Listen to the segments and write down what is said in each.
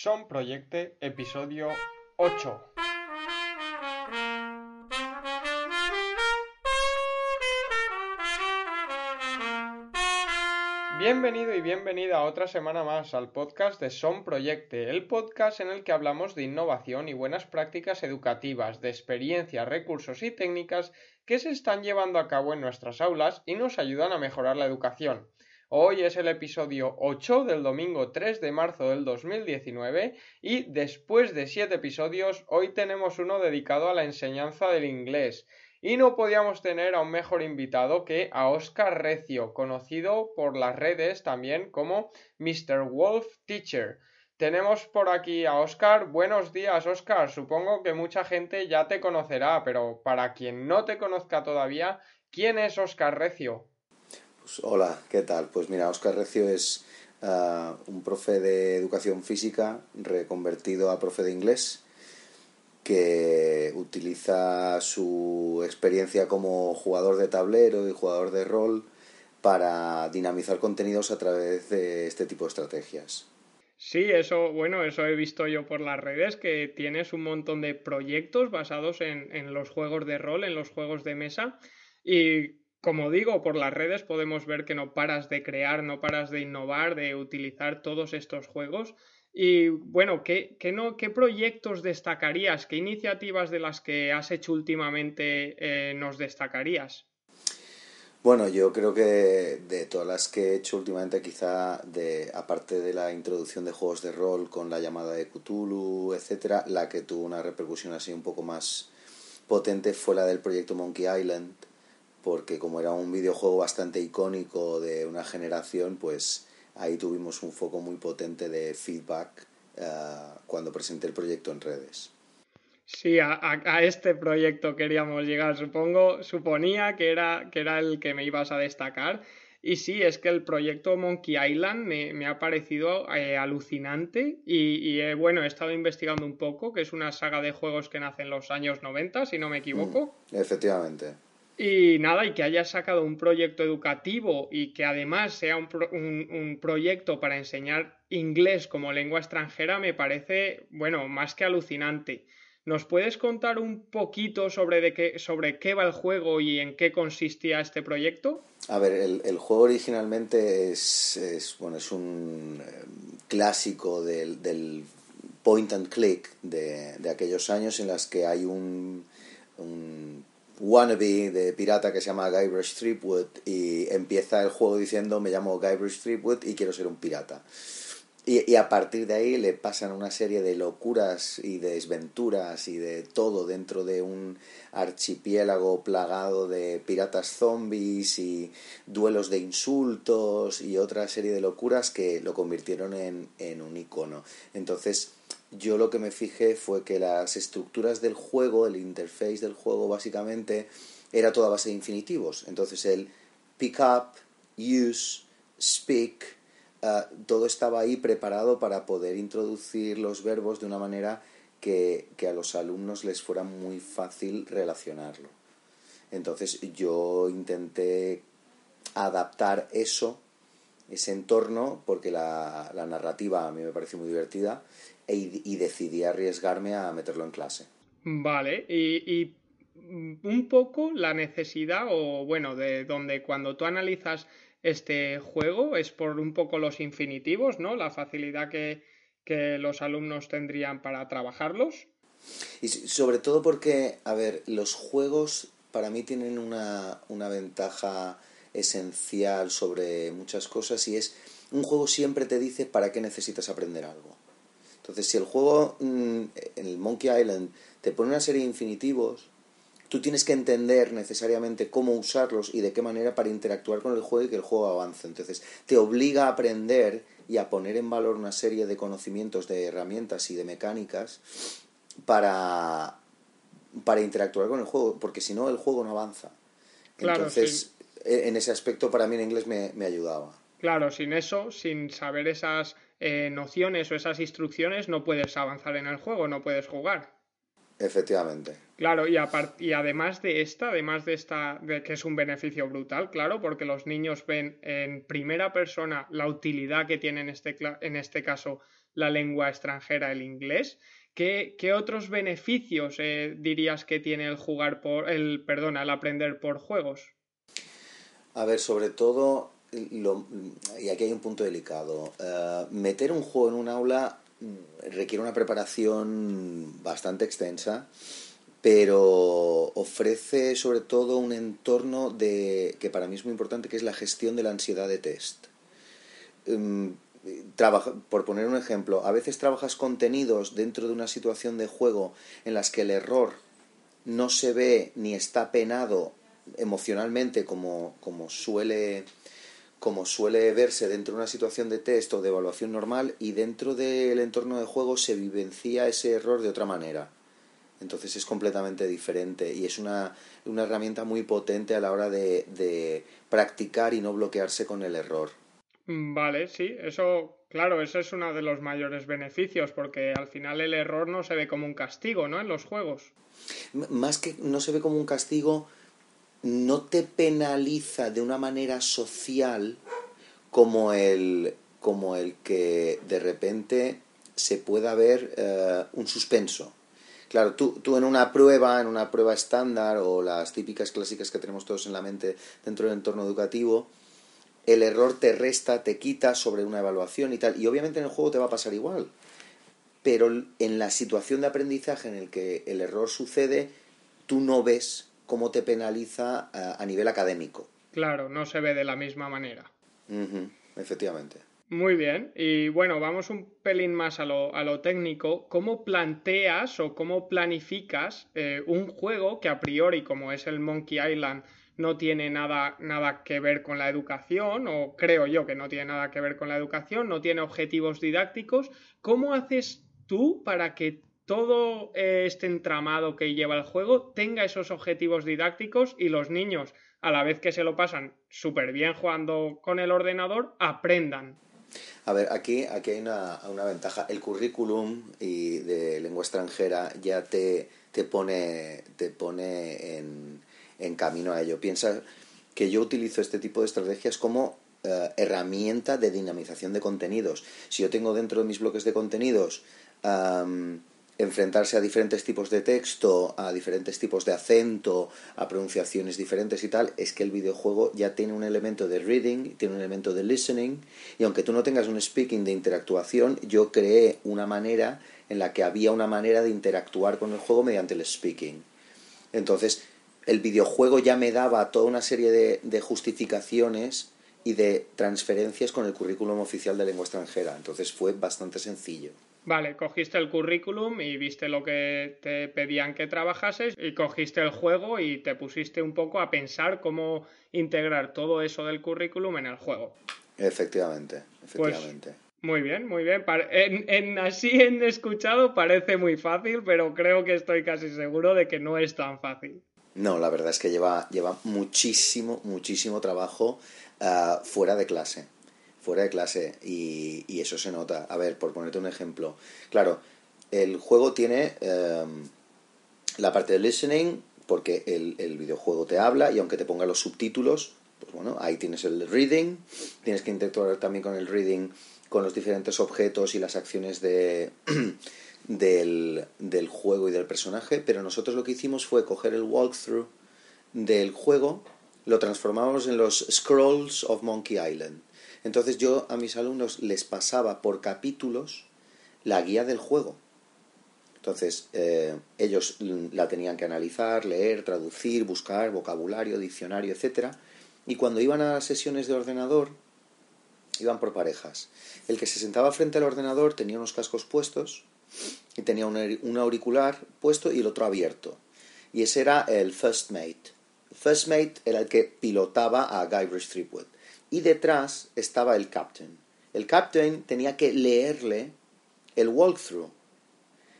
Son Proyecte, episodio 8. Bienvenido y bienvenida a otra semana más al podcast de Son Proyecte, el podcast en el que hablamos de innovación y buenas prácticas educativas, de experiencias, recursos y técnicas que se están llevando a cabo en nuestras aulas y nos ayudan a mejorar la educación. Hoy es el episodio 8 del domingo 3 de marzo del 2019 y después de 7 episodios hoy tenemos uno dedicado a la enseñanza del inglés. Y no podíamos tener a un mejor invitado que a Oscar Recio, conocido por las redes también como Mr. Wolf Teacher. Tenemos por aquí a Oscar. Buenos días, Oscar. Supongo que mucha gente ya te conocerá, pero para quien no te conozca todavía, ¿quién es Oscar Recio? Pues, hola, ¿qué tal? Pues mira, Oscar Recio es ah, un profe de educación física reconvertido a profe de inglés que utiliza su experiencia como jugador de tablero y jugador de rol para dinamizar contenidos a través de este tipo de estrategias. Sí, eso, bueno, eso he visto yo por las redes, que tienes un montón de proyectos basados en, en los juegos de rol, en los juegos de mesa. Y como digo, por las redes podemos ver que no paras de crear, no paras de innovar, de utilizar todos estos juegos. Y bueno, ¿qué, no, ¿qué proyectos destacarías? ¿Qué iniciativas de las que has hecho últimamente eh, nos destacarías? Bueno, yo creo que de todas las que he hecho últimamente, quizá de aparte de la introducción de juegos de rol con la llamada de Cthulhu, etcétera, la que tuvo una repercusión así un poco más potente fue la del proyecto Monkey Island, porque como era un videojuego bastante icónico de una generación, pues ahí tuvimos un foco muy potente de feedback eh, cuando presenté el proyecto en redes. Sí, a, a, este proyecto queríamos llegar, supongo, suponía que era, que era el que me ibas a destacar. Y sí, es que el proyecto Monkey Island me, me ha parecido eh, alucinante y, y bueno, he estado investigando un poco, que es una saga de juegos que nace en los años 90, si no me equivoco. Mm, efectivamente. Y nada, y que haya sacado un proyecto educativo y que además sea un, un, proyecto para enseñar inglés como lengua extranjera me parece, bueno, más que alucinante. ¿Nos puedes contar un poquito sobre, de qué, sobre qué va el juego y en qué consistía este proyecto? A ver, el, el juego originalmente es, es, bueno, es un eh, clásico del, del, point and click de, de aquellos años en las que hay un wannabe de pirata que se llama Guybrush Threepwood y empieza el juego diciendo me llamo Guybrush Threepwood y quiero ser un pirata. Y, a partir de ahí le pasan una serie de locuras y de desventuras y de todo dentro de un archipiélago plagado de piratas zombies y duelos de insultos y otra serie de locuras que lo convirtieron en, en un icono. Entonces, yo lo que me fijé fue que las estructuras del juego, el interface del juego básicamente era toda base de infinitivos. Entonces el pick up, use, speak, uh, todo estaba ahí preparado para poder introducir los verbos de una manera que, que a los alumnos les fuera muy fácil relacionarlo. Entonces yo intenté adaptar eso, ese entorno, porque la, la narrativa a mí me pareció muy divertida e, y decidí arriesgarme a meterlo en clase. Vale, y, un poco la necesidad o bueno, de donde cuando tú analizas este juego es por un poco los infinitivos, ¿no? La facilidad que, que los alumnos tendrían para trabajarlos. Y sobre todo porque, a ver, los juegos para mí tienen una, una ventaja esencial sobre muchas cosas y es un juego siempre te dice para qué necesitas aprender algo. Entonces, si el juego mm, en el Monkey Island te pone una serie de infinitivos, tú tienes que entender necesariamente cómo usarlos y de qué manera para interactuar con el juego y que el juego avance. Entonces, te obliga a aprender y a poner en valor una serie de conocimientos, de herramientas y de mecánicas para, para interactuar con el juego, porque si no, el juego no avanza. Entonces, e, en ese aspecto, para mí en inglés me, me ayudaba. Claro, sin eso, sin saber esas eh, nociones o esas instrucciones no puedes avanzar en el juego, no puedes jugar. Efectivamente. Claro, y, y además de esta, además de esta, de que es un beneficio brutal, claro, porque los niños ven en primera persona la utilidad que tiene en este, en este caso la lengua extranjera, el inglés. ¿Qué, otros beneficios eh, dirías que tiene el jugar por el, perdón, el aprender por juegos? A ver, sobre todo, y aquí hay un punto delicado. Eh, meter un juego en un aula requiere una preparación bastante extensa, pero ofrece sobre todo un entorno de que para mí es muy importante, que es la gestión de la ansiedad de test. Em, por poner un ejemplo, a veces trabajas contenidos dentro de una situación de juego en las que el error no se ve ni está penado emocionalmente como, como suele como suele verse dentro de una situación de test o de evaluación normal y dentro del entorno de juego se vivencia ese error de otra manera. Entonces es completamente diferente y es una, una herramienta muy potente a la hora de, de practicar y no bloquearse con el error. Mm, vale, sí, eso, claro, eso es uno de los mayores beneficios, porque al final el error no se ve como un castigo, ¿no? En los juegos. más que no se ve como un castigo, no te penaliza de una manera social como el, como el que de repente se pueda ver eh, un suspenso. Claro, tú, tú en una prueba, en una prueba estándar o las típicas clásicas que tenemos todos en la mente dentro del entorno educativo, el error te resta, te quita sobre una evaluación y tal. Y obviamente en el juego te va a pasar igual. Pero en la situación de aprendizaje en el que el error sucede, tú no ves cómo te penaliza a, nivel académico. Claro, no se ve de la misma manera. efectivamente. Muy bien, y bueno, vamos un pelín más a lo, a lo técnico. ¿Cómo planteas o cómo planificas eh, un juego que a priori, como es el Monkey Island, no tiene nada, nada que ver con la educación, o creo yo que no tiene nada que ver con la educación, no tiene objetivos didácticos. ¿Cómo haces tú para que todo este entramado que lleva el juego tenga esos objetivos didácticos y los niños, a la vez que se lo pasan súper bien jugando con el ordenador, aprendan? A ver, aquí, aquí hay una, una ventaja. El currículum y de lengua extranjera ya te, te pone, te pone en, en camino a ello. Piensa que yo utilizo este tipo de estrategias como eh, herramienta de dinamización de contenidos. Si yo tengo dentro de mis bloques de contenidos enfrentarse a diferentes tipos de texto, a diferentes tipos de acento, a pronunciaciones diferentes y tal, es que el videojuego ya tiene un elemento de reading, tiene un elemento de listening, y aunque tú no tengas un speaking de interactuación, yo creé una manera en la que había una manera de interactuar con el juego mediante el speaking. Entonces, el videojuego ya me daba toda una serie de, justificaciones y de transferencias con el currículum oficial de lengua extranjera. Entonces fue bastante sencillo. Vale, cogiste el currículum y viste lo que te pedían que trabajases y cogiste el juego y te pusiste un poco a pensar cómo integrar todo eso del currículum en el juego. Efectivamente, pues, efectivamente. muy bien, muy bien. En, en, así en escuchado parece muy fácil, pero creo que estoy casi seguro de que no es tan fácil. No, la verdad es que lleva, lleva muchísimo, muchísimo trabajo ah, fuera de clase. Fuera de clase. Y, eso se nota. A ver, por ponerte un ejemplo. Claro, el juego tiene em, la parte de listening, porque el, videojuego te habla y aunque te ponga los subtítulos, pues bueno, ahí tienes el reading. Tienes que interactuar también con el reading, con los diferentes objetos y las acciones de. del juego y del personaje, pero nosotros lo que hicimos fue coger el walkthrough del juego, lo transformamos en los Scrolls of Monkey Island. Entonces yo a mis alumnos les pasaba por capítulos la guía del juego. Entonces eh, ellos la tenían que analizar, leer, traducir, buscar vocabulario, diccionario, etc. Y cuando iban a sesiones de ordenador, iban por parejas. El que se sentaba frente al ordenador tenía unos cascos puestos y tenía un, auricular puesto y el otro abierto. Y ese era el First Mate. First Mate era el que pilotaba a Guybrush Threepwood. Y detrás estaba el Captain. El Captain tenía que leerle el walkthrough.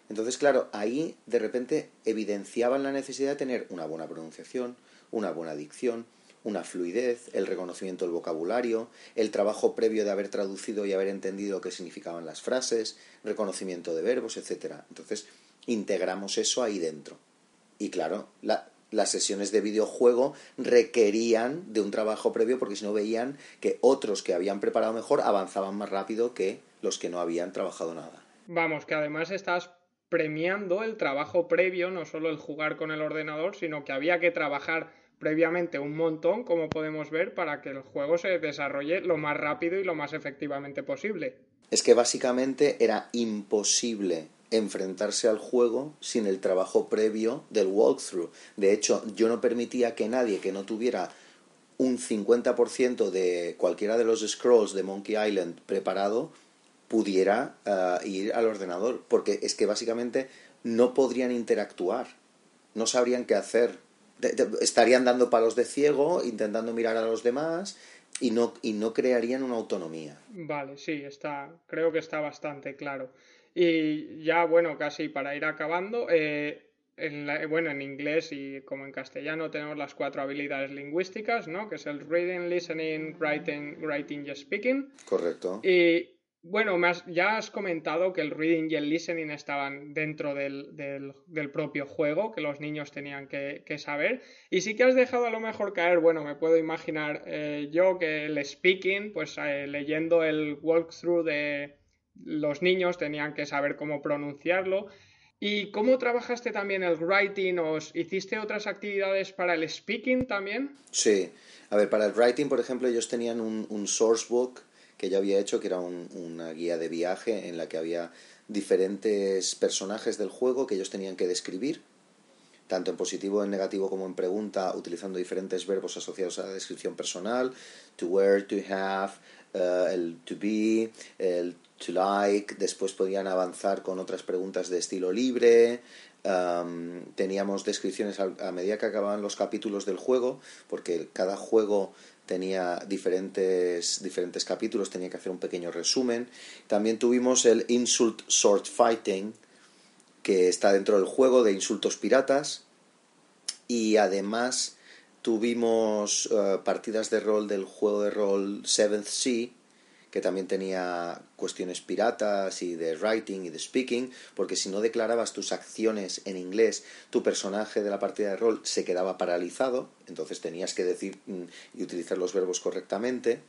Entonces, claro, ahí de repente evidenciaban la necesidad de tener una buena pronunciación, una buena dicción, una fluidez, el reconocimiento del vocabulario, el trabajo previo de haber traducido y haber entendido qué significaban las frases, reconocimiento de verbos, etc. Entonces, integramos eso ahí dentro. Y claro, las sesiones de videojuego requerían de un trabajo previo porque si no veían que otros que habían preparado mejor avanzaban más rápido que los que no habían trabajado nada. Vamos, que además estás premiando el trabajo previo, no solo el jugar con el ordenador, sino que había que trabajar previamente un montón, como podemos ver, para que el juego se desarrolle lo más rápido y lo más efectivamente posible. Es que básicamente era imposible enfrentarse al juego sin el trabajo previo del walkthrough. De hecho, yo no permitía que nadie que no tuviera un 50% de cualquiera de los scrolls de Monkey Island preparado pudiera eh, ir al ordenador, porque es que básicamente no podrían interactuar, no sabrían qué hacer, estarían dando palos de ciego, intentando mirar a los demás y no, y no crearían una autonomía. Vale, sí, está, creo que está bastante claro. Y ya, bueno, casi para ir acabando, eh, en bueno, en inglés y como en castellano tenemos las cuatro habilidades lingüísticas, ¿no? Que es el reading, listening, writing, writing y speaking. Correcto. Y bueno, ya has comentado que el reading y el listening estaban dentro del, del, propio juego, que los niños tenían que, saber. Y sí que has dejado a lo mejor caer, bueno, me puedo imaginar eh, yo que el speaking, pues eh, leyendo el walkthrough de los niños tenían que saber cómo pronunciarlo. ¿Y cómo trabajaste también el writing? ¿O hiciste otras actividades para el speaking también? Sí. A ver, para el writing, por ejemplo, ellos tenían un, un sourcebook que yo había hecho, que era una guía de viaje en la que había diferentes personajes del juego que ellos tenían que describir, tanto en positivo, en negativo como en pregunta, utilizando diferentes verbos asociados a la descripción personal, to wear, to have, eh, el to be, el to like, después podían avanzar con otras preguntas de estilo libre, teníamos descripciones a, medida que acababan los capítulos del juego, porque cada juego tenía diferentes, diferentes capítulos, tenía que hacer un pequeño resumen. También tuvimos el Insult Sword Fighting, que está dentro del juego de insultos piratas. Y además tuvimos eh, partidas de rol del juego de rol Seventh Sea, que también tenía cuestiones piratas y de writing y de speaking, porque si no declarabas tus acciones en inglés, tu personaje de la partida de rol se quedaba paralizado, entonces tenías que decir mm, y utilizar los verbos correctamente.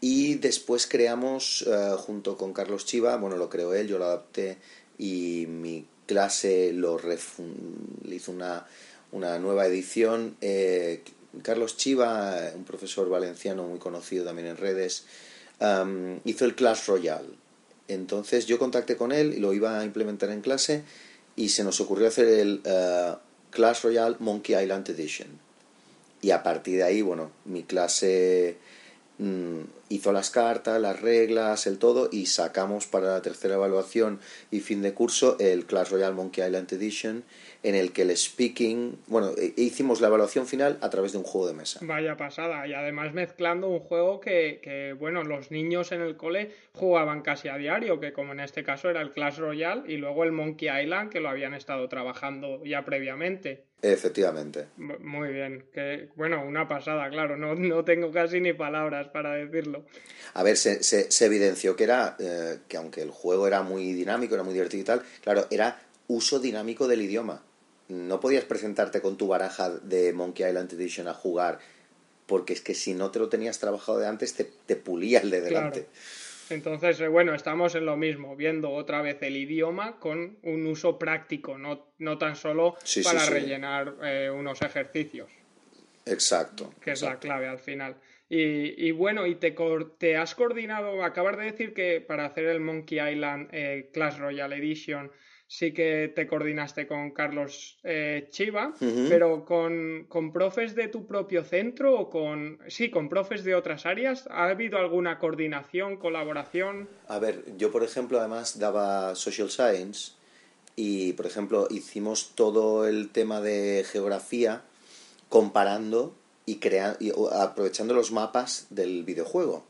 Y después creamos, eh, junto con Carlos Chiva, bueno, lo creó él, yo lo adapté y mi clase lo le hizo una, una nueva edición. Eh, Carlos Chiva, un profesor valenciano muy conocido también en redes, hizo el Clash Royale. Entonces yo contacté con él y lo iba a implementar en clase y se nos ocurrió hacer el uh, Clash Royale Monkey Island Edition. Y a partir de ahí, bueno, mi clase hizo las cartas, las reglas, el todo y sacamos para la tercera evaluación y fin de curso el Clash Royale Monkey Island Edition en el que el speaking, bueno, e, e hicimos la evaluación final a través de un juego de mesa. Vaya pasada, y además mezclando un juego que, que, bueno, los niños en el cole jugaban casi a diario, que como en este caso era el Clash Royale y luego el Monkey Island, que lo habían estado trabajando ya previamente. Efectivamente. Muy bien, que bueno, una pasada, claro, no, no tengo casi ni palabras para decirlo. A ver, se, se, evidenció que era, eh, que aunque el juego era muy dinámico, era muy divertido y tal, claro, era uso dinámico del idioma no podías presentarte con tu baraja de Monkey Island Edition a jugar, porque es que si no te lo tenías trabajado de antes, te, pulía el de delante. Entonces, eh, bueno, estamos en lo mismo, viendo otra vez el idioma con un uso práctico, no, no tan solo para rellenar eh, unos ejercicios. Exacto. Que es la clave al final. Y, bueno, y te, te, has coordinado, acabas de decir que para hacer el Monkey Island eh, Clash Royale Edition sí que te coordinaste con Carlos eh, Chiva, pero con, con, profes de tu propio centro o con, sí, con profes de otras áreas, ¿ha habido alguna coordinación, colaboración? A ver, yo por ejemplo además daba Social Science y por ejemplo hicimos todo el tema de geografía comparando y, creando, y aprovechando los mapas del videojuego,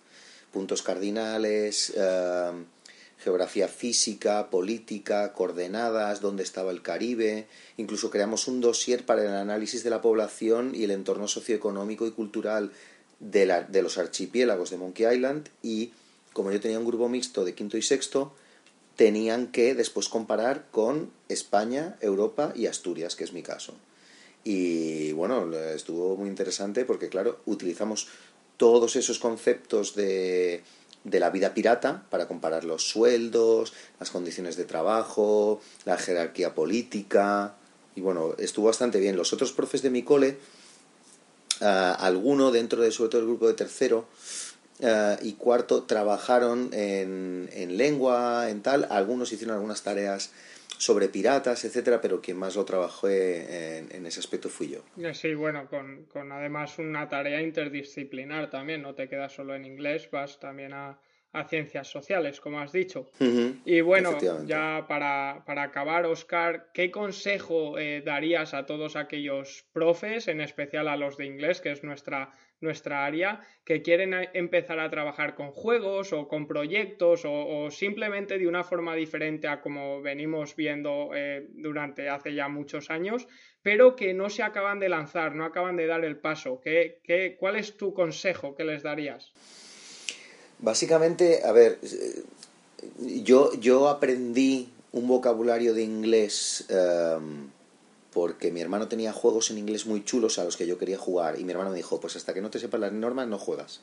puntos cardinales, eh, geografía física, política, coordenadas, dónde estaba el Caribe. Incluso creamos un dossier para el análisis de la población y el entorno socioeconómico y cultural de, de los archipiélagos de Monkey Island y como yo tenía un grupo mixto de quinto y sexto, tenían que después comparar con España, Europa y Asturias, que es mi caso. Y bueno, estuvo muy interesante porque, claro, utilizamos todos esos conceptos de, de la vida pirata para comparar los sueldos, las condiciones de trabajo, la jerarquía política. Y bueno, estuvo bastante bien. Los otros profes de mi cole, ah, alguno dentro de sobre todo el grupo de tercero, eh, y cuarto, trabajaron en, en, lengua, en tal. Algunos hicieron algunas tareas sobre piratas, etcétera, pero quien más lo trabajó en, en ese aspecto fui yo. Eh, sí, bueno, con, con, además una tarea interdisciplinar también, no te quedas solo en inglés, vas también a, a ciencias sociales, como has dicho. y bueno, ya para, para, acabar, Oscar, ¿qué consejo eh, darías a todos aquellos profes, en especial a los de inglés, que es nuestra nuestra área, que quieren empezar a trabajar con juegos o con proyectos o, simplemente de una forma diferente a como venimos viendo eh, durante hace ya muchos años, pero que no se acaban de lanzar, no acaban de dar el paso. ¿Qué, qué, cuál es tu consejo que les darías? Básicamente, a ver, yo, yo aprendí un vocabulario de inglés em, porque mi hermano tenía juegos en inglés muy chulos a los que yo quería jugar y mi hermano me dijo, pues hasta que no te sepas las normas no juegas.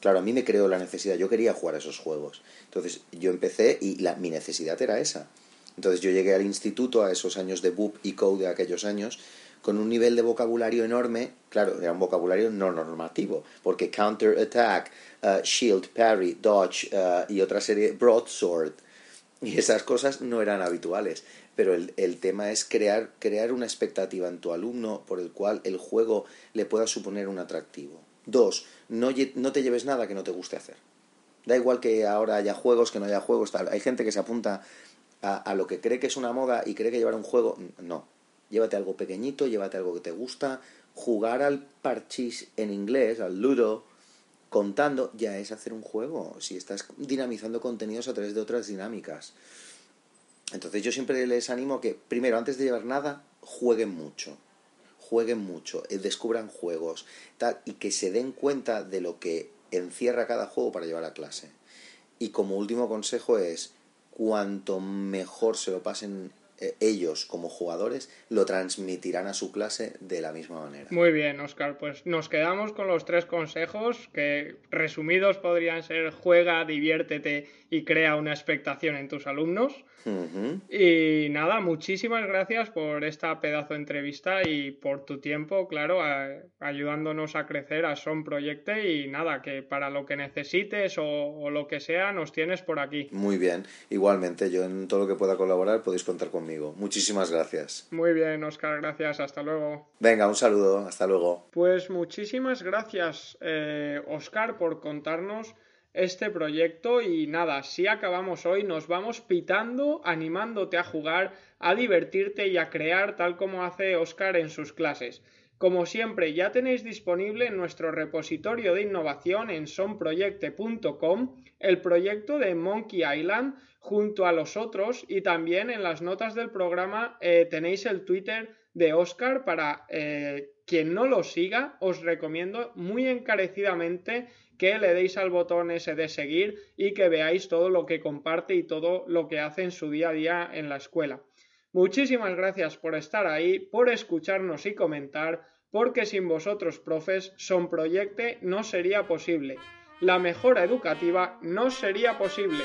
Claro, a mí me creó la necesidad, yo quería jugar a esos juegos. Entonces yo empecé y la, mi necesidad era esa. Entonces yo llegué al instituto a esos años de BUP y Code de aquellos años con un nivel de vocabulario enorme, claro, era un vocabulario no normativo, porque counter attack, uh, shield, parry, dodge uh, y otra serie, broadsword, y esas cosas no eran habituales pero el, el, tema es crear, crear una expectativa en tu alumno por el cual el juego le pueda suponer un atractivo. Dos, no, no te lleves nada que no te guste hacer. Da igual que ahora haya juegos, que no haya juegos, tal. Hay gente que se apunta a, a lo que cree que es una moda y cree que llevar un juego. No. Llévate algo pequeñito, llévate algo que te gusta. Jugar al parchís en inglés, al ludo, contando, ya es hacer un juego. Si estás dinamizando contenidos a través de otras dinámicas. Entonces yo siempre les animo que, primero, antes de llevar nada, jueguen mucho. Jueguen mucho, eh, descubran juegos, tal, y que se den cuenta de lo que encierra cada juego para llevar a clase. Y como último consejo es, cuanto mejor se lo pasen ellos como jugadores lo transmitirán a su clase de la misma manera. Muy bien, Oscar, pues nos quedamos con los tres consejos que resumidos podrían ser juega, diviértete y crea una expectación en tus alumnos. Y nada, muchísimas gracias por esta pedazo de entrevista y por tu tiempo, claro, ayudándonos a crecer a Son Proyecte y nada, que para lo que necesites o, o, lo que sea, nos tienes por aquí. Muy bien, igualmente, yo en todo lo que pueda colaborar podéis contar conmigo. Muchísimas gracias. Muy bien, Oscar, gracias, hasta luego. Venga, un saludo, hasta luego. Pues muchísimas gracias, eh, Oscar, por contarnos este proyecto y nada, si acabamos hoy nos vamos pitando, animándote a jugar, a divertirte y a crear tal como hace Oscar en sus clases. Como siempre, ya tenéis disponible en nuestro repositorio de innovación en sonproyecte.com el proyecto de Monkey Island junto a los otros y también en las notas del programa eh, tenéis el Twitter de Oscar para eh, quien no lo siga, os recomiendo muy encarecidamente que le deis al botón ese de seguir y que veáis todo lo que comparte y todo lo que hace en su día a día en la escuela. Muchísimas gracias por estar ahí, por escucharnos y comentar, porque sin vosotros, profes, Son Proyecte no sería posible. La mejora educativa no sería posible.